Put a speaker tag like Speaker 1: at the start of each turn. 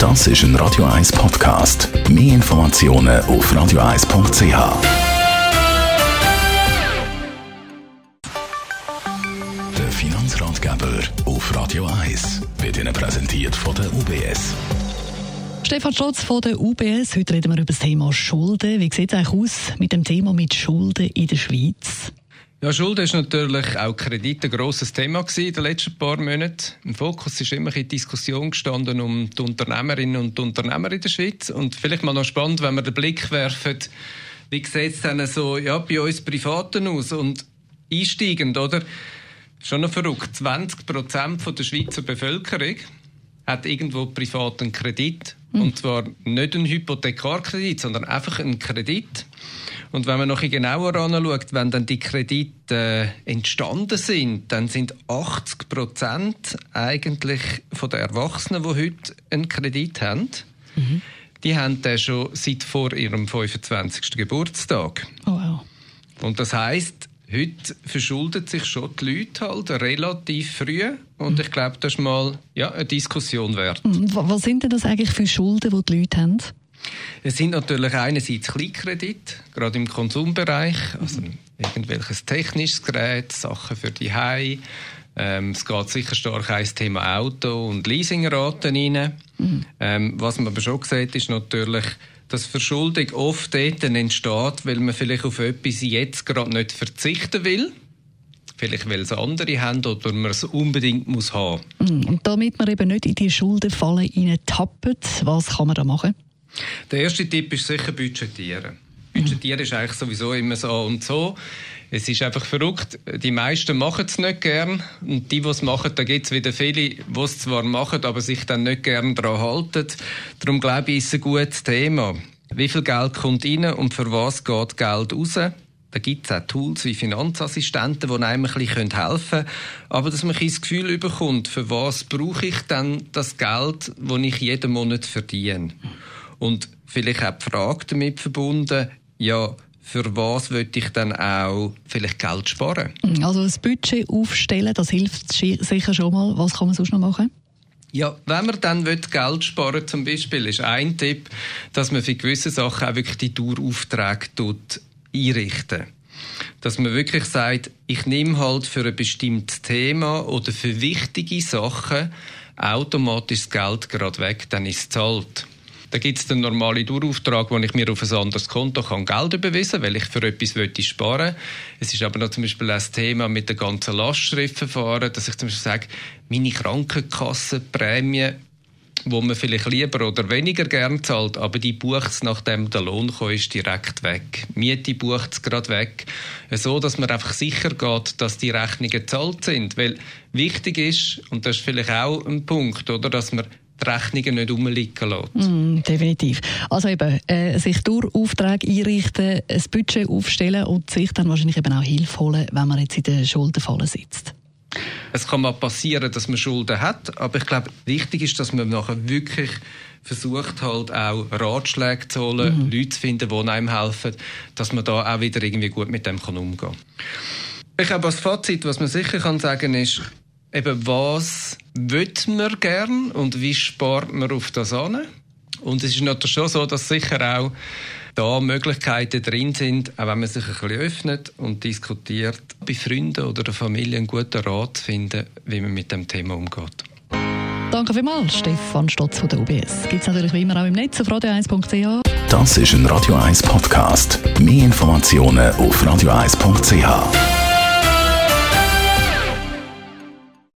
Speaker 1: Das ist ein Radio 1 Podcast. Mehr Informationen auf radio1.ch. Der Finanzratgeber auf Radio 1 wird Ihnen präsentiert von der UBS.
Speaker 2: Stefan Stotz von der UBS. Heute reden wir über das Thema Schulden. Wie sieht es eigentlich aus mit dem Thema mit Schulden in der Schweiz?
Speaker 3: Ja, Schulden ist natürlich auch Kredit ein grosses Thema in den letzten paar Monaten. Im Fokus ist immer in Diskussion gestanden um die Unternehmerinnen und Unternehmer in der Schweiz. Und vielleicht mal noch spannend, wenn wir den Blick werfen, wie sieht es dann so ja, bei uns Privaten aus? Und einsteigend, oder? Schon noch verrückt. 20 Prozent der Schweizer Bevölkerung hat irgendwo privaten Kredit. Mhm. Und zwar nicht einen Hypothekarkredit, sondern einfach einen Kredit. Und wenn man noch ein genauer anschaut, wenn dann die Kredite äh, entstanden sind, dann sind 80 Prozent eigentlich von den Erwachsenen, die heute einen Kredit haben, mhm. die haben den schon seit vor ihrem 25. Geburtstag. Oh, wow. Und das heißt, heute verschulden sich schon die Leute halt relativ früh. Und mhm. ich glaube, das ist mal ja, eine Diskussion wert.
Speaker 2: Mhm. Was sind denn das eigentlich für Schulden, die die Leute haben?
Speaker 3: Es sind natürlich einerseits Kleinkredite, gerade im Konsumbereich, also irgendwelches technisches Gerät, Sachen für die Hai. Ähm, es geht sicher stark ins Thema Auto und Leasingraten rein. Mhm. Ähm, was man aber schon sieht, ist natürlich, dass Verschuldung oft dort entsteht, weil man vielleicht auf etwas jetzt gerade nicht verzichten will. Vielleicht, weil es andere haben oder man es unbedingt muss haben.
Speaker 2: Mhm. Und damit man eben nicht in die Schuldenfalle tappt, was kann man da machen?
Speaker 3: Der erste Tipp ist sicher budgetieren. Budgetieren ist eigentlich sowieso immer so und so. Es ist einfach verrückt. Die meisten machen es nicht gern. Und die, die es machen, da gibt es wieder viele, die es zwar machen, aber sich dann nicht gern daran halten. Darum glaube ich, ist es ein gutes Thema. Wie viel Geld kommt rein und für was geht Geld raus? Da gibt es auch Tools wie Finanzassistenten, die einem ein bisschen helfen können. Aber dass man ein das Gefühl bekommt, für was brauche ich denn das Geld, das ich jeden Monat verdiene. Und vielleicht auch die Frage damit verbunden, ja, für was würde ich dann auch vielleicht Geld sparen?
Speaker 2: Also das Budget aufstellen, das hilft sicher schon mal. Was kann man sonst noch machen?
Speaker 3: Ja, wenn man dann Geld sparen will, zum Beispiel, ist ein Tipp, dass man für gewisse Sachen auch wirklich die Daueraufträge einrichten dass man wirklich sagt, ich nehme halt für ein bestimmtes Thema oder für wichtige Sachen automatisch das Geld gerade weg, dann ist es zahlt. Da gibt es den normalen Dauerauftrag, wo ich mir auf ein anderes Konto kann Geld überweisen kann, weil ich für etwas möchte sparen Es ist aber noch zum Beispiel das Thema mit den ganzen Lastschriftverfahren, dass ich zum Beispiel sage, meine Krankenkassenprämie wo man vielleicht lieber oder weniger gern zahlt, aber die bucht es, nachdem der Lohn kommt, ist direkt weg. Miete bucht es gerade weg. So, dass man einfach sicher geht, dass die Rechnungen gezahlt sind. Weil wichtig ist, und das ist vielleicht auch ein Punkt, oder, dass man die Rechnungen nicht rumliegen lässt.
Speaker 2: Mm, definitiv. Also eben, äh, sich durch Aufträge einrichten, ein Budget aufstellen und sich dann wahrscheinlich eben auch Hilfe holen, wenn man jetzt in der Schuldenfalle sitzt.
Speaker 3: Es kann mal passieren, dass man Schulden hat, aber ich glaube, wichtig ist, dass man nachher wirklich versucht halt auch Ratschläge zu holen, mhm. Leute zu finden, die einem helfen, dass man da auch wieder irgendwie gut mit dem kann umgehen kann. Ich glaube, als Fazit, was man sicher kann sagen ist, eben was will man gern und wie spart man auf das an? Und es ist natürlich schon so, dass sicher auch da Möglichkeiten drin sind, auch wenn man sich ein bisschen öffnet und diskutiert, bei Freunden oder der Familie einen guten Rat zu finden, wie man mit dem Thema umgeht.
Speaker 2: Danke vielmals, Stefan Stotz von der UBS. Gibt es natürlich wie immer auch im Netz auf radio1.ch.
Speaker 1: Das ist ein Radio 1 Podcast. Mehr Informationen auf radio1.ch.